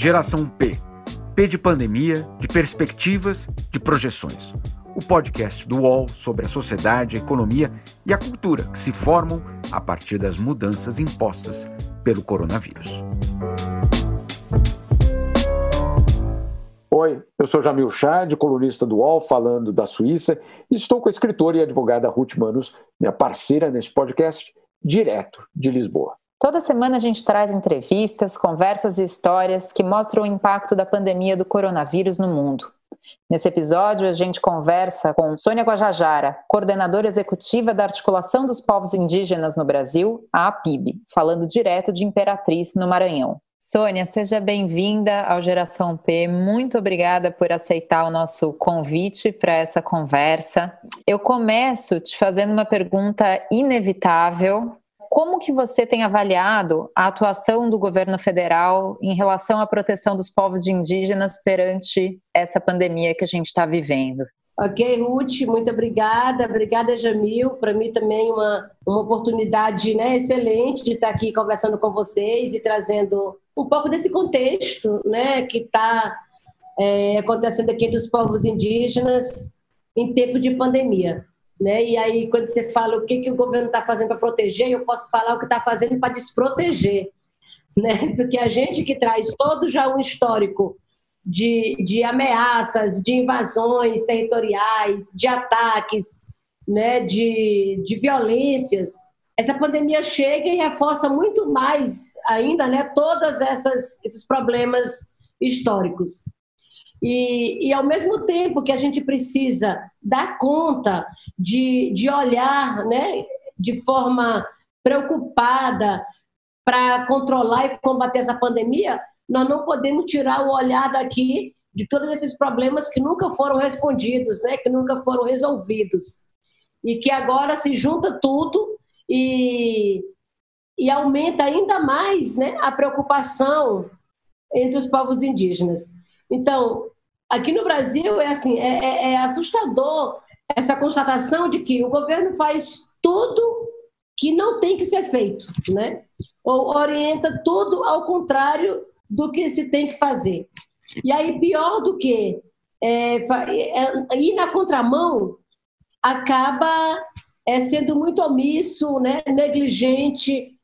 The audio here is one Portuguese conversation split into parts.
Geração P. P de pandemia, de perspectivas, de projeções. O podcast do UOL sobre a sociedade, a economia e a cultura que se formam a partir das mudanças impostas pelo coronavírus. Oi, eu sou Jamil Chad, colunista do UOL, falando da Suíça, e estou com a escritora e advogada Ruth Manus, minha parceira nesse podcast, direto de Lisboa. Toda semana a gente traz entrevistas, conversas e histórias que mostram o impacto da pandemia do coronavírus no mundo. Nesse episódio, a gente conversa com Sônia Guajajara, coordenadora executiva da Articulação dos Povos Indígenas no Brasil, a APIB, falando direto de Imperatriz, no Maranhão. Sônia, seja bem-vinda ao Geração P. Muito obrigada por aceitar o nosso convite para essa conversa. Eu começo te fazendo uma pergunta inevitável, como que você tem avaliado a atuação do governo federal em relação à proteção dos povos indígenas perante essa pandemia que a gente está vivendo? Ok, Ruth, muito obrigada. Obrigada, Jamil. Para mim também uma, uma oportunidade né, excelente de estar aqui conversando com vocês e trazendo um pouco desse contexto né, que está é, acontecendo aqui dos povos indígenas em tempo de pandemia. Né? E aí, quando você fala o que, que o governo está fazendo para proteger, eu posso falar o que está fazendo para desproteger. Né? Porque a gente que traz todo já um histórico de, de ameaças, de invasões territoriais, de ataques, né? de, de violências, essa pandemia chega e reforça muito mais ainda né? todos esses problemas históricos. E, e, ao mesmo tempo que a gente precisa dar conta de, de olhar né, de forma preocupada para controlar e combater essa pandemia, nós não podemos tirar o olhar daqui de todos esses problemas que nunca foram respondidos, né, que nunca foram resolvidos. E que agora se junta tudo e, e aumenta ainda mais né, a preocupação entre os povos indígenas. Então, aqui no Brasil é assim, é, é, é assustador essa constatação de que o governo faz tudo que não tem que ser feito, né? Ou orienta tudo ao contrário do que se tem que fazer. E aí, pior do que é, é, ir na contramão, acaba é, sendo muito omisso, né, negligente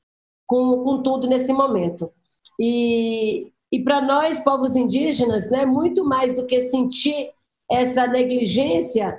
com, com tudo nesse momento. E, e para nós, povos indígenas, né, muito mais do que sentir essa negligência,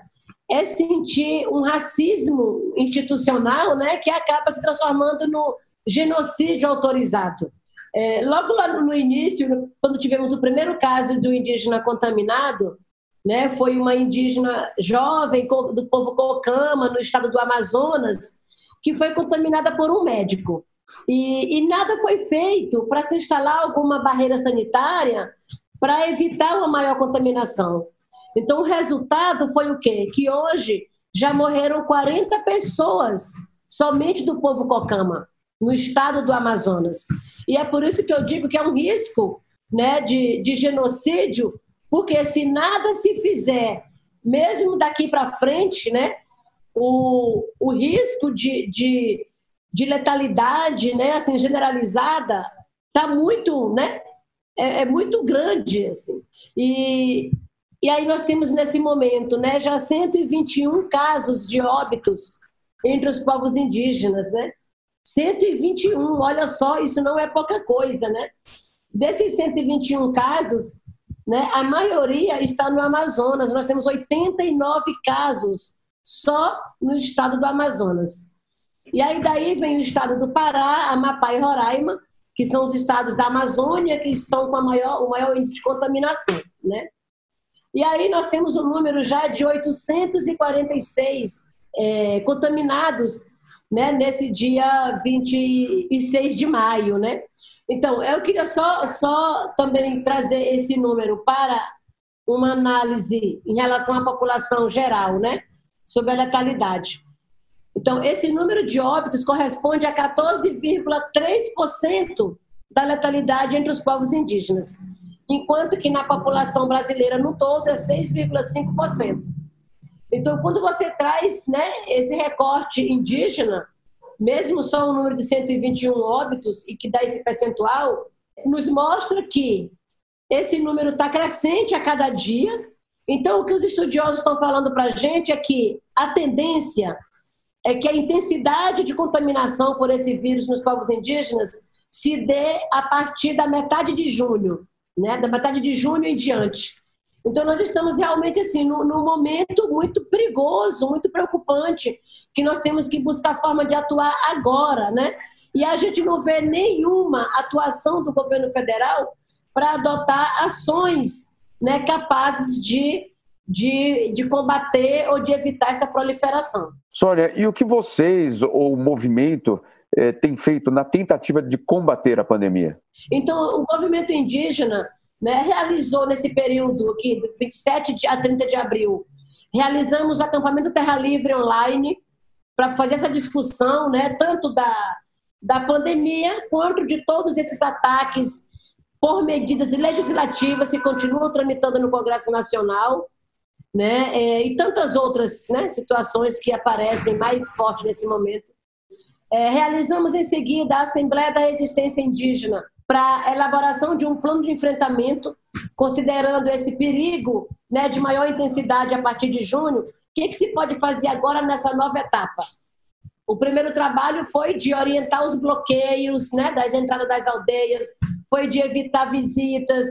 é sentir um racismo institucional né, que acaba se transformando no genocídio autorizado. É, logo lá no início, quando tivemos o primeiro caso do indígena contaminado, né, foi uma indígena jovem do povo Cocama, no estado do Amazonas, que foi contaminada por um médico. E, e nada foi feito para se instalar alguma barreira sanitária para evitar uma maior contaminação. Então, o resultado foi o quê? Que hoje já morreram 40 pessoas somente do povo Cocama, no estado do Amazonas. E é por isso que eu digo que é um risco né, de, de genocídio, porque se nada se fizer, mesmo daqui para frente, né, o, o risco de, de de letalidade, né, assim, generalizada, tá muito, né, é, é, muito grande, assim. E, e aí nós temos nesse momento, né, já 121 casos de óbitos entre os povos indígenas, né? 121, olha só, isso não é pouca coisa, né? Desses 121 casos, né, a maioria está no Amazonas. Nós temos 89 casos só no estado do Amazonas. E aí daí vem o estado do Pará, Amapá e Roraima, que são os estados da Amazônia que estão com a maior, o maior índice de contaminação, né? E aí nós temos um número já de 846 é, contaminados né, nesse dia 26 de maio, né? Então, eu queria só, só também trazer esse número para uma análise em relação à população geral, né? Sobre a letalidade. Então, esse número de óbitos corresponde a 14,3% da letalidade entre os povos indígenas, enquanto que na população brasileira no todo é 6,5%. Então, quando você traz né, esse recorte indígena, mesmo só um número de 121 óbitos e que dá esse percentual, nos mostra que esse número está crescente a cada dia. Então, o que os estudiosos estão falando para a gente é que a tendência é que a intensidade de contaminação por esse vírus nos povos indígenas se dê a partir da metade de junho, né? da metade de junho em diante. Então, nós estamos realmente assim, num, num momento muito perigoso, muito preocupante, que nós temos que buscar forma de atuar agora, né? E a gente não vê nenhuma atuação do governo federal para adotar ações né, capazes de, de, de combater ou de evitar essa proliferação. Sônia, e o que vocês, ou o movimento, eh, tem feito na tentativa de combater a pandemia? Então, o movimento indígena né, realizou nesse período aqui, de 27 a 30 de abril, realizamos o acampamento Terra Livre online para fazer essa discussão, né, tanto da, da pandemia quanto de todos esses ataques por medidas legislativas que continuam tramitando no Congresso Nacional, né, é, e tantas outras né, situações que aparecem mais fortes nesse momento. É, realizamos em seguida a Assembleia da Resistência Indígena, para elaboração de um plano de enfrentamento, considerando esse perigo né, de maior intensidade a partir de junho, o que, que se pode fazer agora nessa nova etapa? O primeiro trabalho foi de orientar os bloqueios né, das entradas das aldeias, foi de evitar visitas,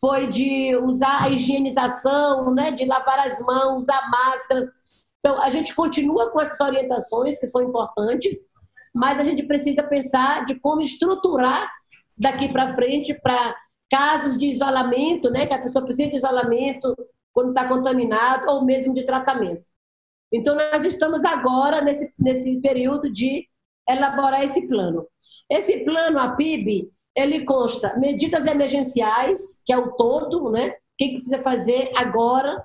foi de usar a higienização, né, de lavar as mãos, usar máscaras. Então, a gente continua com essas orientações que são importantes, mas a gente precisa pensar de como estruturar daqui para frente para casos de isolamento, né, que a pessoa precisa de isolamento quando está contaminado ou mesmo de tratamento. Então, nós estamos agora nesse, nesse período de elaborar esse plano. Esse plano, a PIB, ele consta medidas emergenciais, que é o todo, né? O que precisa fazer agora,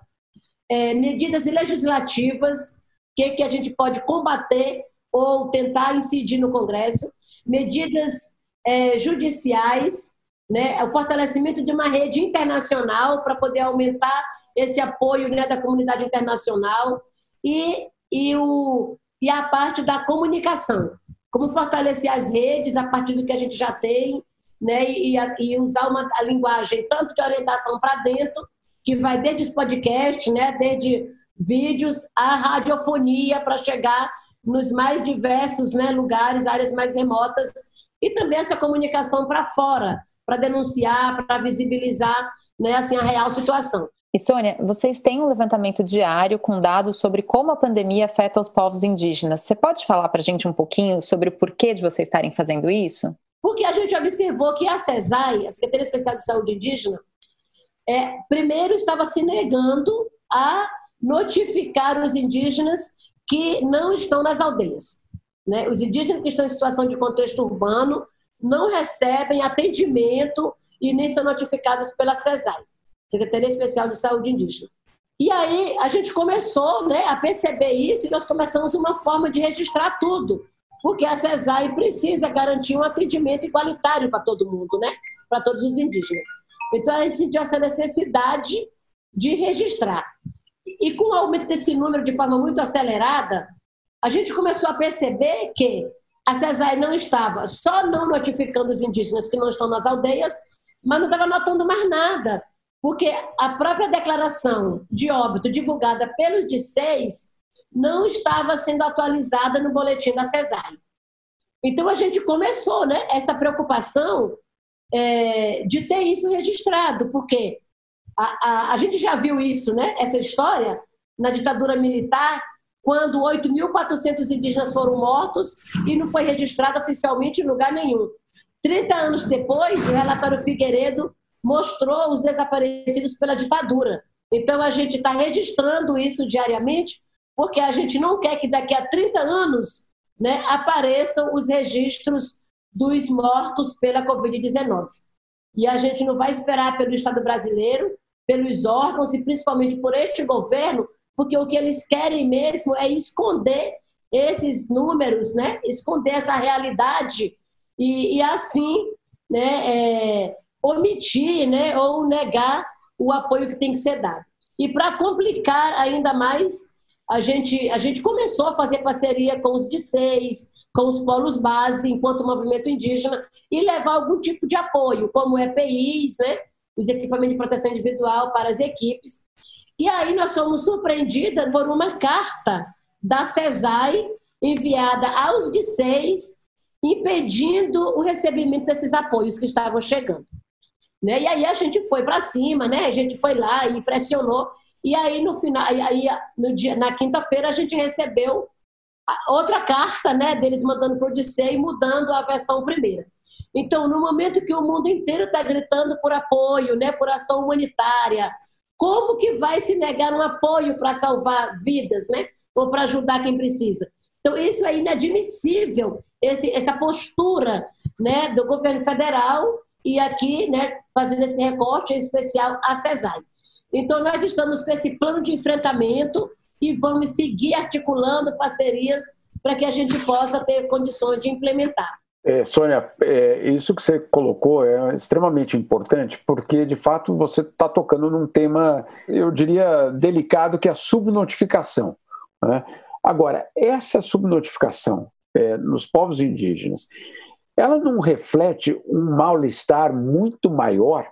é, medidas legislativas, o que, que a gente pode combater ou tentar incidir no Congresso, medidas é, judiciais, né, o fortalecimento de uma rede internacional para poder aumentar esse apoio né, da comunidade internacional e, e, o, e a parte da comunicação. Como fortalecer as redes a partir do que a gente já tem né, e, e usar uma, a linguagem tanto de orientação para dentro, que vai desde os podcasts, né, desde vídeos, a radiofonia para chegar nos mais diversos né, lugares, áreas mais remotas e também essa comunicação para fora, para denunciar, para visibilizar né, assim, a real situação. E Sônia, vocês têm um levantamento diário com dados sobre como a pandemia afeta os povos indígenas. Você pode falar para a gente um pouquinho sobre o porquê de vocês estarem fazendo isso? Porque a gente observou que a CESAI, a Secretaria Especial de Saúde Indígena, é, primeiro estava se negando a notificar os indígenas que não estão nas aldeias. Né? Os indígenas que estão em situação de contexto urbano não recebem atendimento e nem são notificados pela CESAI, Secretaria Especial de Saúde Indígena. E aí a gente começou né, a perceber isso e nós começamos uma forma de registrar tudo, porque a CESAI precisa garantir um atendimento igualitário para todo mundo, né? para todos os indígenas. Então a gente sentiu essa necessidade de registrar. E com o aumento desse número de forma muito acelerada, a gente começou a perceber que a CESAI não estava só não notificando os indígenas que não estão nas aldeias, mas não estava notando mais nada, porque a própria declaração de óbito divulgada pelos DICEIs não estava sendo atualizada no boletim da CESAI. Então a gente começou né, essa preocupação é, de ter isso registrado, porque a, a, a gente já viu isso, né, essa história, na ditadura militar, quando 8.400 indígenas foram mortos e não foi registrado oficialmente em lugar nenhum. 30 anos depois, o relatório Figueiredo mostrou os desaparecidos pela ditadura. Então, a gente está registrando isso diariamente, porque a gente não quer que daqui a 30 anos né, apareçam os registros dos mortos pela Covid-19. E a gente não vai esperar pelo Estado brasileiro, pelos órgãos e principalmente por este governo porque o que eles querem mesmo é esconder esses números, né? esconder essa realidade e, e assim né, é, omitir né, ou negar o apoio que tem que ser dado. E para complicar ainda mais, a gente, a gente começou a fazer parceria com os DCEIs, com os polos base, enquanto movimento indígena, e levar algum tipo de apoio, como EPIs, né? os equipamentos de proteção individual para as equipes. E aí nós fomos surpreendidas por uma carta da CESAI enviada aos de seis, impedindo o recebimento desses apoios que estavam chegando. Né? E aí a gente foi para cima, né? a gente foi lá e pressionou. E aí, no final, aí, no dia, na quinta-feira, a gente recebeu outra carta né, deles mandando por DC e mudando a versão primeira. Então, no momento que o mundo inteiro está gritando por apoio, né, por ação humanitária, como que vai se negar um apoio para salvar vidas, né, ou para ajudar quem precisa? Então, isso é inadmissível, esse, essa postura né, do governo federal e aqui, né, fazendo esse recorte em especial a CESAI. Então, nós estamos com esse plano de enfrentamento e vamos seguir articulando parcerias para que a gente possa ter condições de implementar. É, Sônia, é, isso que você colocou é extremamente importante, porque de fato você está tocando num tema, eu diria, delicado, que é a subnotificação. Né? Agora, essa subnotificação é, nos povos indígenas, ela não reflete um mal-estar muito maior?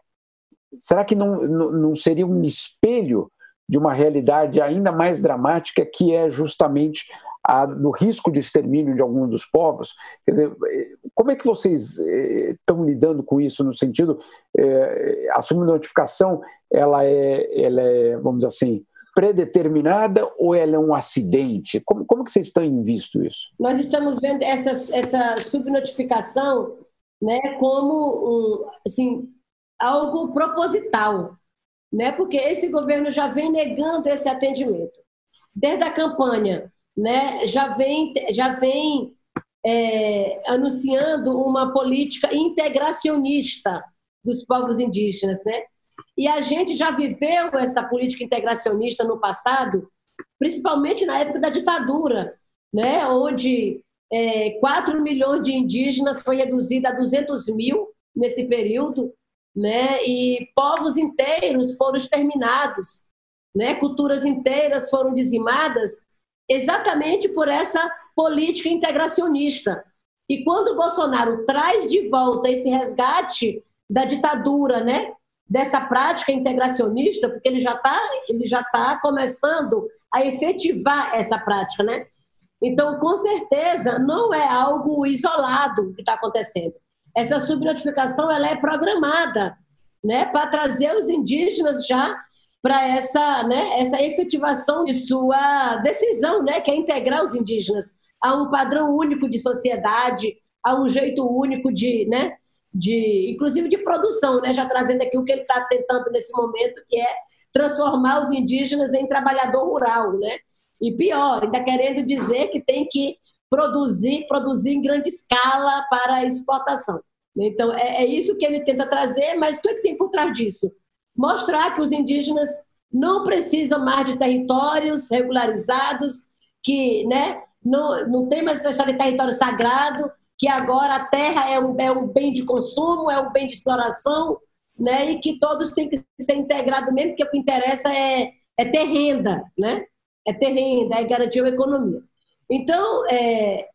Será que não, não seria um espelho de uma realidade ainda mais dramática, que é justamente a, do risco de extermínio de alguns dos povos. Quer dizer, como é que vocês eh, estão lidando com isso no sentido eh, a subnotificação ela é, ela é, vamos dizer assim, predeterminada ou ela é um acidente? Como, como que vocês estão visto isso? Nós estamos vendo essa, essa subnotificação né, como um, assim, algo proposital né? Porque esse governo já vem negando esse atendimento. Desde a campanha, né? Já vem, já vem é, anunciando uma política integracionista dos povos indígenas, né? E a gente já viveu essa política integracionista no passado, principalmente na época da ditadura, né? Onde é, 4 milhões de indígenas foi reduzido a 200 mil nesse período, né? E povos inteiros foram exterminados, né? Culturas inteiras foram dizimadas exatamente por essa política integracionista. E quando o Bolsonaro traz de volta esse resgate da ditadura, né? Dessa prática integracionista, porque ele já está ele já tá começando a efetivar essa prática, né? Então, com certeza, não é algo isolado que está acontecendo essa subnotificação ela é programada né, para trazer os indígenas já para essa, né, essa efetivação de sua decisão, né, que é integrar os indígenas a um padrão único de sociedade, a um jeito único de, né, de inclusive de produção, né, já trazendo aqui o que ele está tentando nesse momento, que é transformar os indígenas em trabalhador rural, né? E pior, ainda querendo dizer que tem que produzir, produzir em grande escala para exportação. Então, é, é isso que ele tenta trazer, mas o que, é que tem por trás disso? Mostrar que os indígenas não precisam mais de territórios regularizados, que né, não, não tem mais essa história de território sagrado, que agora a terra é um, é um bem de consumo, é um bem de exploração, né, e que todos têm que ser integrados mesmo, porque o que interessa é, é ter renda, né? é ter renda, é garantir a economia. Então, é,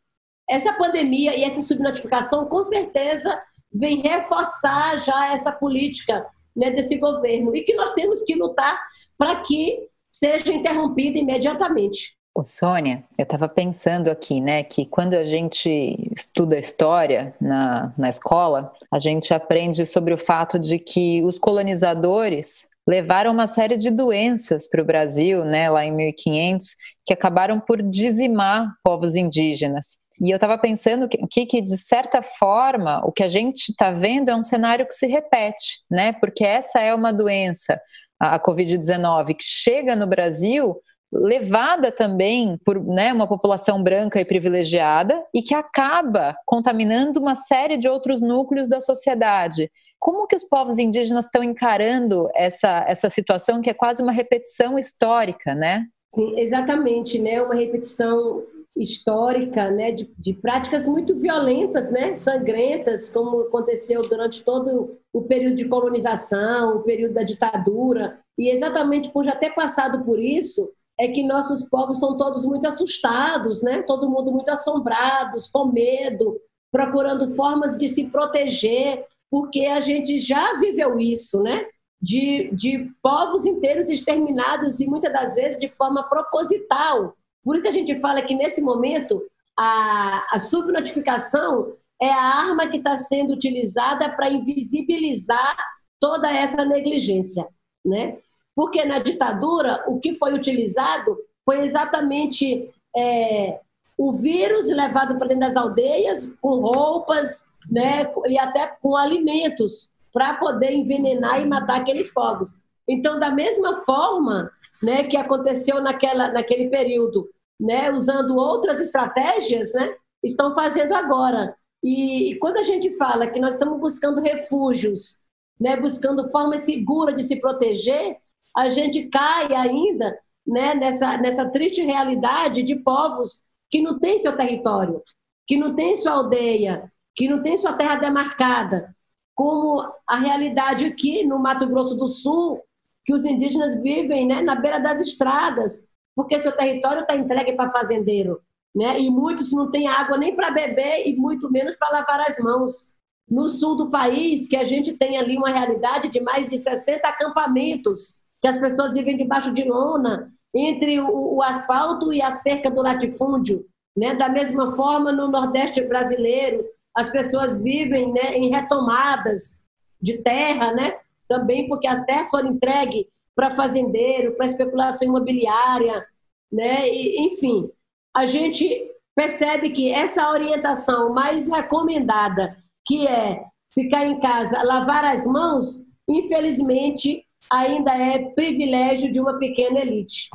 essa pandemia e essa subnotificação, com certeza, vem reforçar já essa política né, desse governo e que nós temos que lutar para que seja interrompida imediatamente. Ô, Sônia, eu estava pensando aqui, né, que quando a gente estuda história na, na escola, a gente aprende sobre o fato de que os colonizadores levaram uma série de doenças para o Brasil, né, lá em 1500, que acabaram por dizimar povos indígenas. E eu estava pensando que, que, de certa forma, o que a gente está vendo é um cenário que se repete, né? Porque essa é uma doença, a Covid-19, que chega no Brasil levada também por né, uma população branca e privilegiada e que acaba contaminando uma série de outros núcleos da sociedade. Como que os povos indígenas estão encarando essa, essa situação que é quase uma repetição histórica, né? Sim, exatamente, né? Uma repetição histórica, né? De, de práticas muito violentas, né? Sangrentas, como aconteceu durante todo o período de colonização, o período da ditadura. E exatamente por já ter passado por isso, é que nossos povos são todos muito assustados, né? Todo mundo muito assombrados, com medo, procurando formas de se proteger porque a gente já viveu isso, né? de, de povos inteiros exterminados e muitas das vezes de forma proposital. Por isso que a gente fala que nesse momento a, a subnotificação é a arma que está sendo utilizada para invisibilizar toda essa negligência, né? Porque na ditadura o que foi utilizado foi exatamente é, o vírus levado para dentro das aldeias com roupas, né? E até com alimentos para poder envenenar e matar aqueles povos. Então, da mesma forma, né, que aconteceu naquela, naquele período, né, usando outras estratégias, né, estão fazendo agora. E, e quando a gente fala que nós estamos buscando refúgios, né, buscando formas seguras de se proteger, a gente cai ainda né, nessa, nessa triste realidade de povos que não têm seu território, que não têm sua aldeia, que não têm sua terra demarcada, como a realidade aqui no Mato Grosso do Sul, que os indígenas vivem né, na beira das estradas, porque seu território está entregue para fazendeiro. Né? E muitos não têm água nem para beber e muito menos para lavar as mãos. No sul do país, que a gente tem ali uma realidade de mais de 60 acampamentos, que as pessoas vivem debaixo de lona, entre o, o asfalto e a cerca do latifúndio. Né? Da mesma forma, no Nordeste brasileiro, as pessoas vivem né, em retomadas de terra, né? também porque as terras foram entregues para fazendeiro, para especulação imobiliária, né? E, enfim, a gente percebe que essa orientação mais recomendada, que é ficar em casa, lavar as mãos, infelizmente ainda é privilégio de uma pequena elite.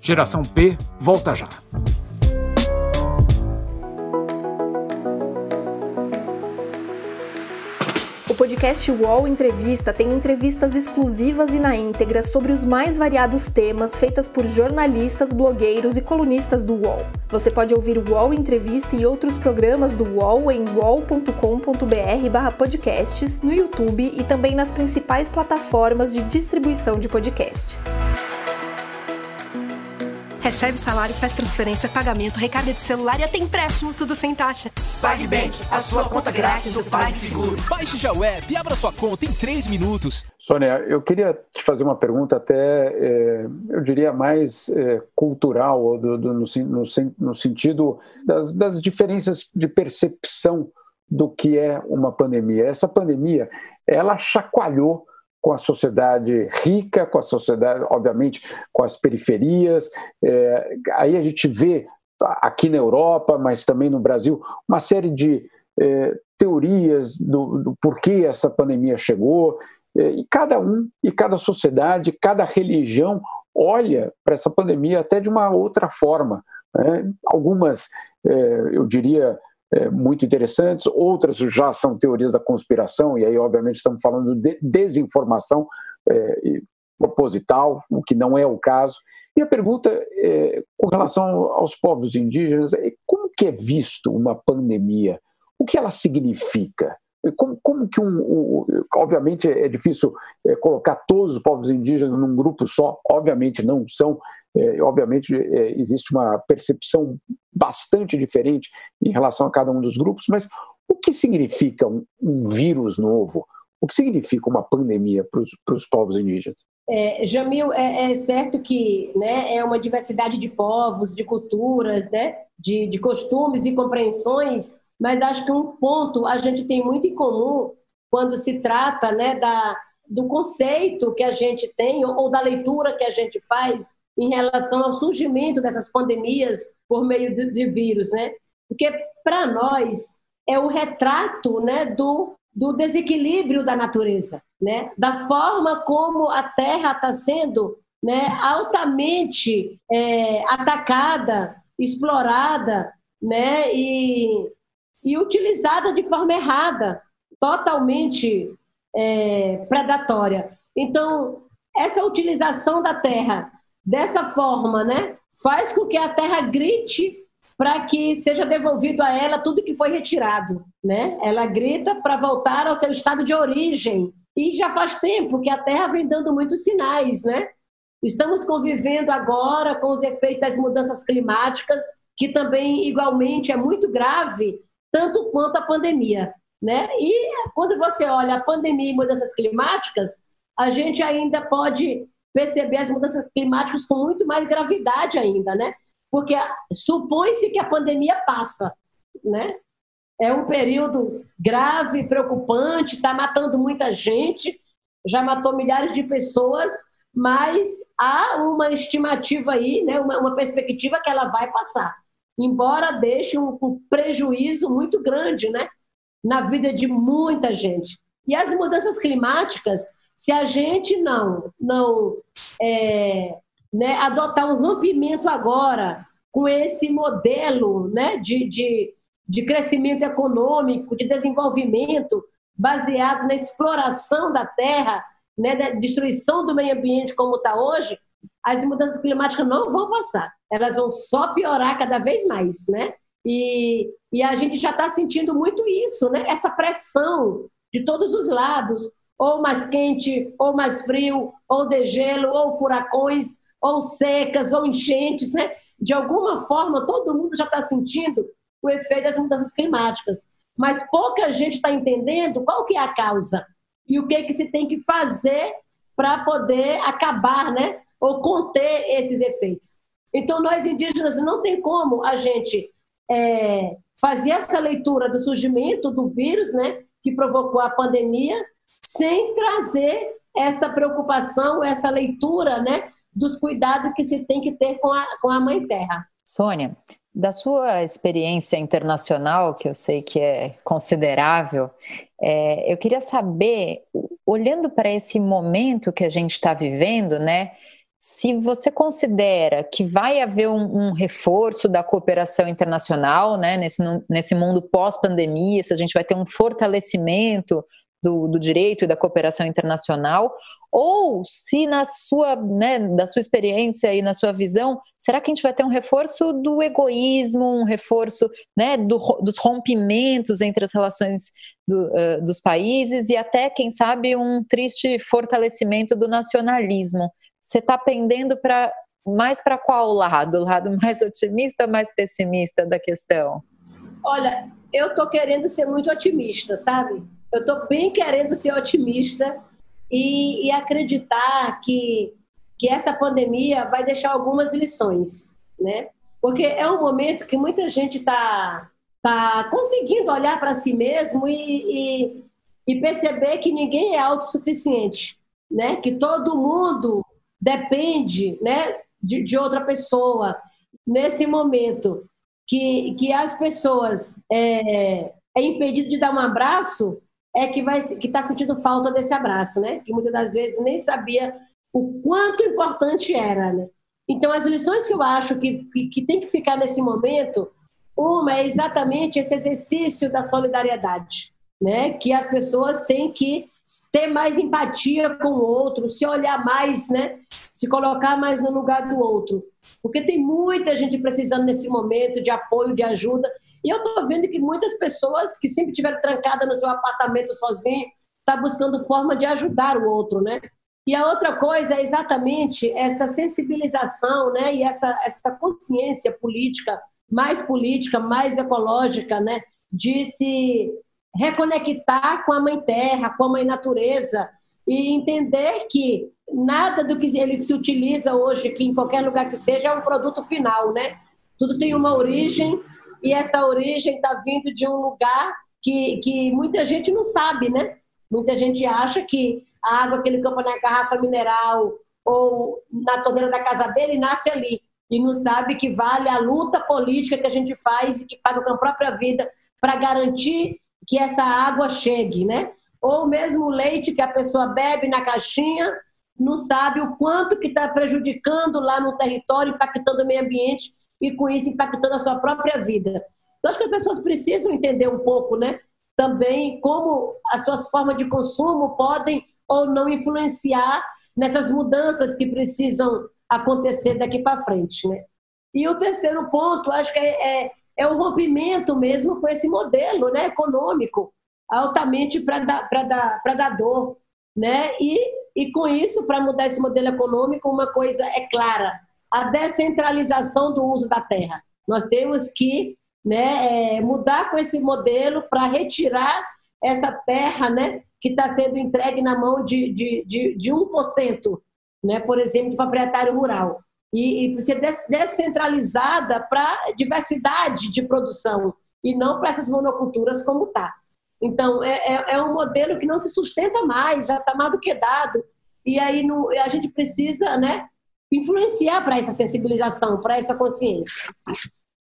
Geração P volta já. Podcast UOL Entrevista tem entrevistas exclusivas e na íntegra sobre os mais variados temas feitas por jornalistas, blogueiros e colunistas do UOL. Você pode ouvir o UOL Entrevista e outros programas do UOL em uol.com.br/podcasts, no YouTube e também nas principais plataformas de distribuição de podcasts. Recebe salário, faz transferência, pagamento, recarga de celular e até empréstimo, tudo sem taxa. PagBank, a sua conta grátis do PagSeguro. Baixe já o app e abra sua conta em 3 minutos. Sônia, eu queria te fazer uma pergunta até, é, eu diria, mais é, cultural, do, do, no, no, no, sentido das, das diferenças de percepção do que é uma pandemia. Essa pandemia, ela chacoalhou com a sociedade rica, com a sociedade, obviamente, com as periferias. É, aí a gente vê aqui na Europa, mas também no Brasil, uma série de é, teorias do, do, porquê essa pandemia chegou. É, e cada um, e cada sociedade, cada religião olha para essa pandemia até de uma outra forma. Né? Algumas, é, eu diria, é, muito interessantes, outras já são teorias da conspiração, e aí, obviamente, estamos falando de desinformação é, proposital, o que não é o caso. E a pergunta é, com relação aos povos indígenas é como que é visto uma pandemia? O que ela significa? Como, como que um, um, obviamente é difícil é, colocar todos os povos indígenas num grupo só, obviamente não são, é, obviamente é, existe uma percepção bastante diferente em relação a cada um dos grupos, mas o que significa um, um vírus novo? O que significa uma pandemia para os povos indígenas? É, Jamil, é, é, certo que né, é uma diversidade de povos, de culturas, né, de, de costumes e compreensões mas acho que um ponto a gente tem muito em comum quando se trata né, da, do conceito que a gente tem ou, ou da leitura que a gente faz em relação ao surgimento dessas pandemias por meio de, de vírus, né? Porque para nós é o retrato, né, do, do desequilíbrio da natureza, né? Da forma como a Terra está sendo, né, altamente é, atacada, explorada, né? E e utilizada de forma errada, totalmente é, predatória. Então, essa utilização da terra dessa forma, né, faz com que a terra grite para que seja devolvido a ela tudo que foi retirado, né? Ela grita para voltar ao seu estado de origem. E já faz tempo que a Terra vem dando muitos sinais, né? Estamos convivendo agora com os efeitos das mudanças climáticas, que também igualmente é muito grave tanto quanto a pandemia. Né? E quando você olha a pandemia e mudanças climáticas, a gente ainda pode perceber as mudanças climáticas com muito mais gravidade ainda, né? Porque supõe-se que a pandemia passa, né? É um período grave, preocupante, está matando muita gente, já matou milhares de pessoas, mas há uma estimativa aí, né, uma, uma perspectiva que ela vai passar, embora deixe um, um prejuízo muito grande né, na vida de muita gente. E as mudanças climáticas, se a gente não, não é, né, adotar um rompimento agora com esse modelo né, de, de, de crescimento econômico, de desenvolvimento baseado na exploração da terra, né, da destruição do meio ambiente como está hoje, as mudanças climáticas não vão passar. Elas vão só piorar cada vez mais, né? E, e a gente já está sentindo muito isso, né? Essa pressão de todos os lados, ou mais quente, ou mais frio, ou degelo, ou furacões, ou secas, ou enchentes, né? De alguma forma, todo mundo já está sentindo o efeito das mudanças climáticas. Mas pouca gente está entendendo qual que é a causa e o que, que se tem que fazer para poder acabar, né? Ou conter esses efeitos. Então, nós indígenas não tem como a gente é, fazer essa leitura do surgimento do vírus, né? Que provocou a pandemia, sem trazer essa preocupação, essa leitura, né? Dos cuidados que se tem que ter com a, com a Mãe Terra. Sônia, da sua experiência internacional, que eu sei que é considerável, é, eu queria saber, olhando para esse momento que a gente está vivendo, né? Se você considera que vai haver um, um reforço da cooperação internacional, né, nesse, nesse mundo pós-pandemia, se a gente vai ter um fortalecimento do, do direito e da cooperação internacional, ou se na sua, né, da sua experiência e na sua visão, será que a gente vai ter um reforço do egoísmo, um reforço né, do, dos rompimentos entre as relações do, uh, dos países e até, quem sabe, um triste fortalecimento do nacionalismo? Você está pendendo para mais para qual lado? O lado mais otimista mais pessimista da questão? Olha, eu estou querendo ser muito otimista, sabe? Eu estou bem querendo ser otimista e, e, acreditar que, que essa pandemia vai deixar algumas lições, né? Porque é um momento que muita gente está tá conseguindo olhar para si mesmo e, e, e, perceber que ninguém é autossuficiente, né? Que todo mundo depende, né? De, de outra pessoa. Nesse momento que, que as pessoas é, é impedido de dar um abraço, é que vai que está sentindo falta desse abraço, né? Que muitas das vezes nem sabia o quanto importante era, né? Então, as lições que eu acho que, que, que tem que ficar nesse momento, uma é exatamente esse exercício da solidariedade, né? Que as pessoas têm que ter mais empatia com o outro, se olhar mais, né? Se colocar mais no lugar do outro. Porque tem muita gente precisando nesse momento de apoio, de ajuda, e eu estou vendo que muitas pessoas que sempre tiveram trancada no seu apartamento sozinho, tá buscando forma de ajudar o outro, né? E a outra coisa é exatamente essa sensibilização, né? E essa, essa consciência política, mais política, mais ecológica, né? De se reconectar com a mãe terra, com a mãe natureza e entender que nada do que ele se utiliza hoje, que em qualquer lugar que seja, é um produto final, né? Tudo tem uma origem e essa origem está vindo de um lugar que, que muita gente não sabe, né? Muita gente acha que a água que ele compra na garrafa mineral ou na torneira da casa dele nasce ali. E não sabe que vale a luta política que a gente faz e que paga com a própria vida para garantir que essa água chegue, né? Ou mesmo o leite que a pessoa bebe na caixinha, não sabe o quanto que está prejudicando lá no território, impactando o meio ambiente e com isso impactando a sua própria vida. Então, acho que as pessoas precisam entender um pouco, né? Também como as suas formas de consumo podem ou não influenciar nessas mudanças que precisam acontecer daqui para frente, né? E o terceiro ponto, acho que é, é, é o rompimento mesmo com esse modelo né, econômico altamente predador. Né? E, e com isso, para mudar esse modelo econômico, uma coisa é clara: a descentralização do uso da terra. Nós temos que né, é, mudar com esse modelo para retirar essa terra né, que está sendo entregue na mão de, de, de, de 1%, né, por exemplo, do proprietário rural. E, e ser descentralizada para diversidade de produção e não para essas monoculturas como está. Então, é, é, é, um modelo que não se sustenta mais, já está mais do que dado. E aí no, a gente precisa né, influenciar para essa sensibilização, para essa consciência.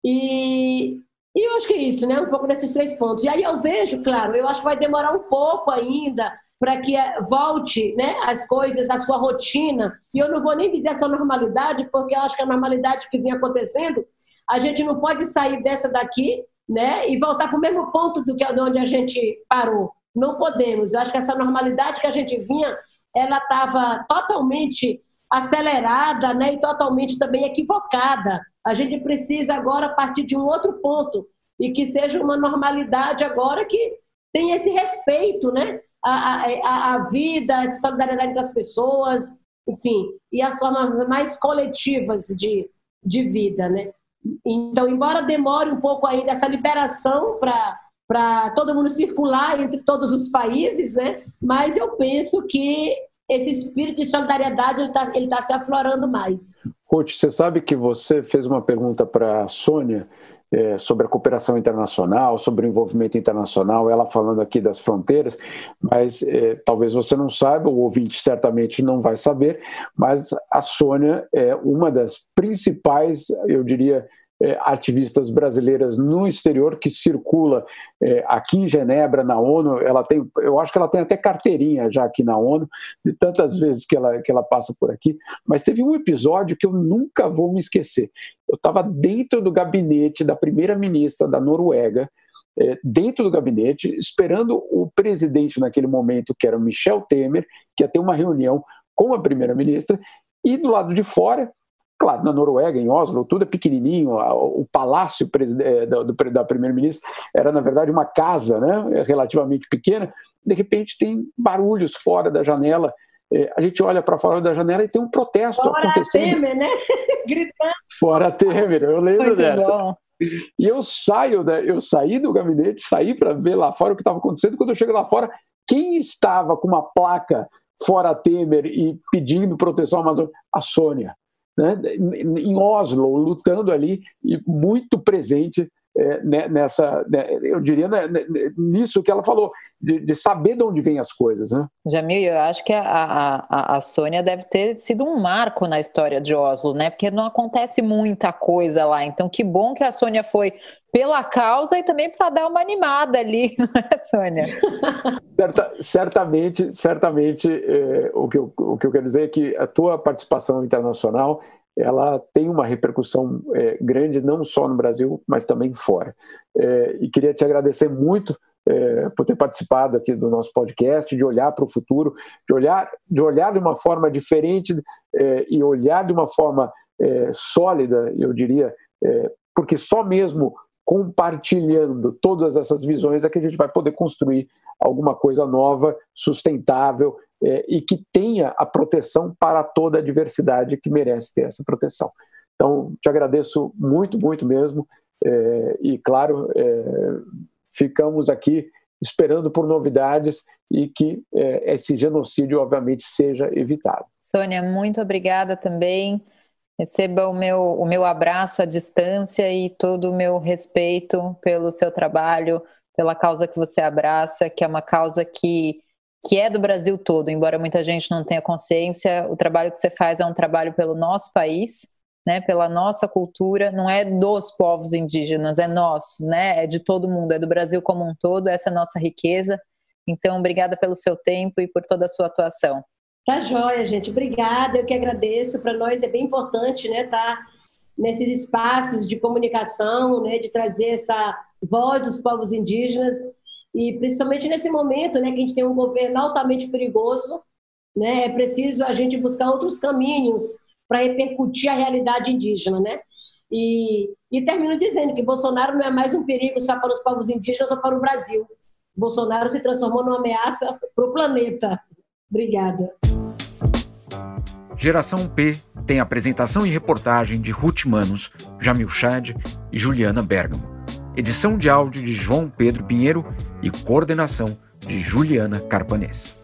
E, e eu acho que é isso, né? Um pouco desses três pontos. E aí eu vejo, claro, eu acho que vai demorar um pouco ainda para que eh, volte né, as coisas, a sua rotina. E eu não vou nem dizer a sua normalidade, porque eu acho que a normalidade que vinha acontecendo, a gente não pode sair dessa daqui né, e voltar para o mesmo ponto do que de onde a gente parou. Não podemos. Eu acho que essa normalidade que a gente vinha, ela estava totalmente acelerada né, e totalmente também equivocada. A gente precisa agora partir de um outro ponto e que seja uma normalidade agora que tenha esse respeito, né? A, a, a vida, a solidariedade das pessoas, enfim, e as formas mais coletivas de, de vida, né? Então, embora demore um pouco ainda essa liberação para para todo mundo circular entre todos os países, né? Mas eu penso que esse espírito de solidariedade ele está ele tá se aflorando mais. Ruth, você sabe que você fez uma pergunta para a Sônia é, sobre a cooperação internacional, sobre o envolvimento internacional, ela falando aqui das fronteiras, mas é, talvez você não saiba, o ouvinte certamente não vai saber, mas a Sônia é uma das principais, eu diria, é, ativistas brasileiras no exterior que circula é, aqui em Genebra, na ONU. Ela tem, eu acho que ela tem até carteirinha já aqui na ONU, de tantas vezes que ela, que ela passa por aqui. Mas teve um episódio que eu nunca vou me esquecer. Eu estava dentro do gabinete da primeira-ministra da Noruega, é, dentro do gabinete, esperando o presidente naquele momento, que era o Michel Temer, que ia ter uma reunião com a primeira-ministra, e do lado de fora Claro, na Noruega, em Oslo, tudo é pequenininho. O palácio eh, da primeira-ministra era, na verdade, uma casa né, relativamente pequena. De repente, tem barulhos fora da janela. Eh, a gente olha para fora da janela e tem um protesto fora acontecendo. Fora Temer, né? Gritando. Fora Temer, eu lembro Muito dessa. Bom. E eu saio, né, eu saí do gabinete, saí para ver lá fora o que estava acontecendo. Quando eu chego lá fora, quem estava com uma placa fora Temer e pedindo proteção amazônica? A Sônia né, em Oslo, lutando ali e muito presente é, né, nessa, né, eu diria, né, nisso que ela falou, de, de, saber de onde vêm as coisas. Né? Jamil, eu acho que a, a, a Sônia deve ter sido um marco na história de Oslo, né? Porque não acontece muita coisa lá. Então, que bom que a Sônia foi pela causa e também para dar uma animada ali, não é, Sônia? Certa, certamente, certamente, é, o, que eu, o que eu quero dizer é que a tua participação internacional ela tem uma repercussão é, grande não só no Brasil, mas também fora. É, e queria te agradecer muito é, por ter participado aqui do nosso podcast, de olhar para o futuro, de olhar, de olhar de uma forma diferente é, e olhar de uma forma é, sólida, eu diria, é, porque só mesmo compartilhando todas essas visões é que a gente vai poder construir alguma coisa nova, sustentável é, e que tenha a proteção para toda a diversidade que merece ter essa proteção. Então, te agradeço muito, muito mesmo. É, e, claro, é, ficamos aqui esperando por novidades e que é, esse genocídio, obviamente, seja evitado. Sônia, muito obrigada também. Receba o meu, o meu abraço à distância e todo o meu respeito pelo seu trabalho, pela causa que você abraça, que é uma causa que que é do Brasil todo, embora muita gente não tenha consciência, o trabalho que você faz é um trabalho pelo nosso país, né, pela nossa cultura, não é dos povos indígenas, é nosso, né, é de todo mundo, é do Brasil como um todo, essa é a nossa riqueza. Então, obrigada pelo seu tempo e por toda a sua atuação. Tá joia, gente. Obrigada, eu que agradeço. Para nós é bem importante, né, estar tá nesses espaços de comunicação, né, de trazer essa voz dos povos indígenas e principalmente nesse momento, né, que a gente tem um governo altamente perigoso, né, é preciso a gente buscar outros caminhos para repercutir a realidade indígena, né? E, e termino dizendo que Bolsonaro não é mais um perigo só para os povos indígenas ou para o Brasil. Bolsonaro se transformou numa ameaça para o planeta. Obrigada. Geração P tem apresentação e reportagem de Ruth Manos, Jamil Chad e Juliana Bergamo edição de áudio de João Pedro Pinheiro e coordenação de Juliana Carpanês.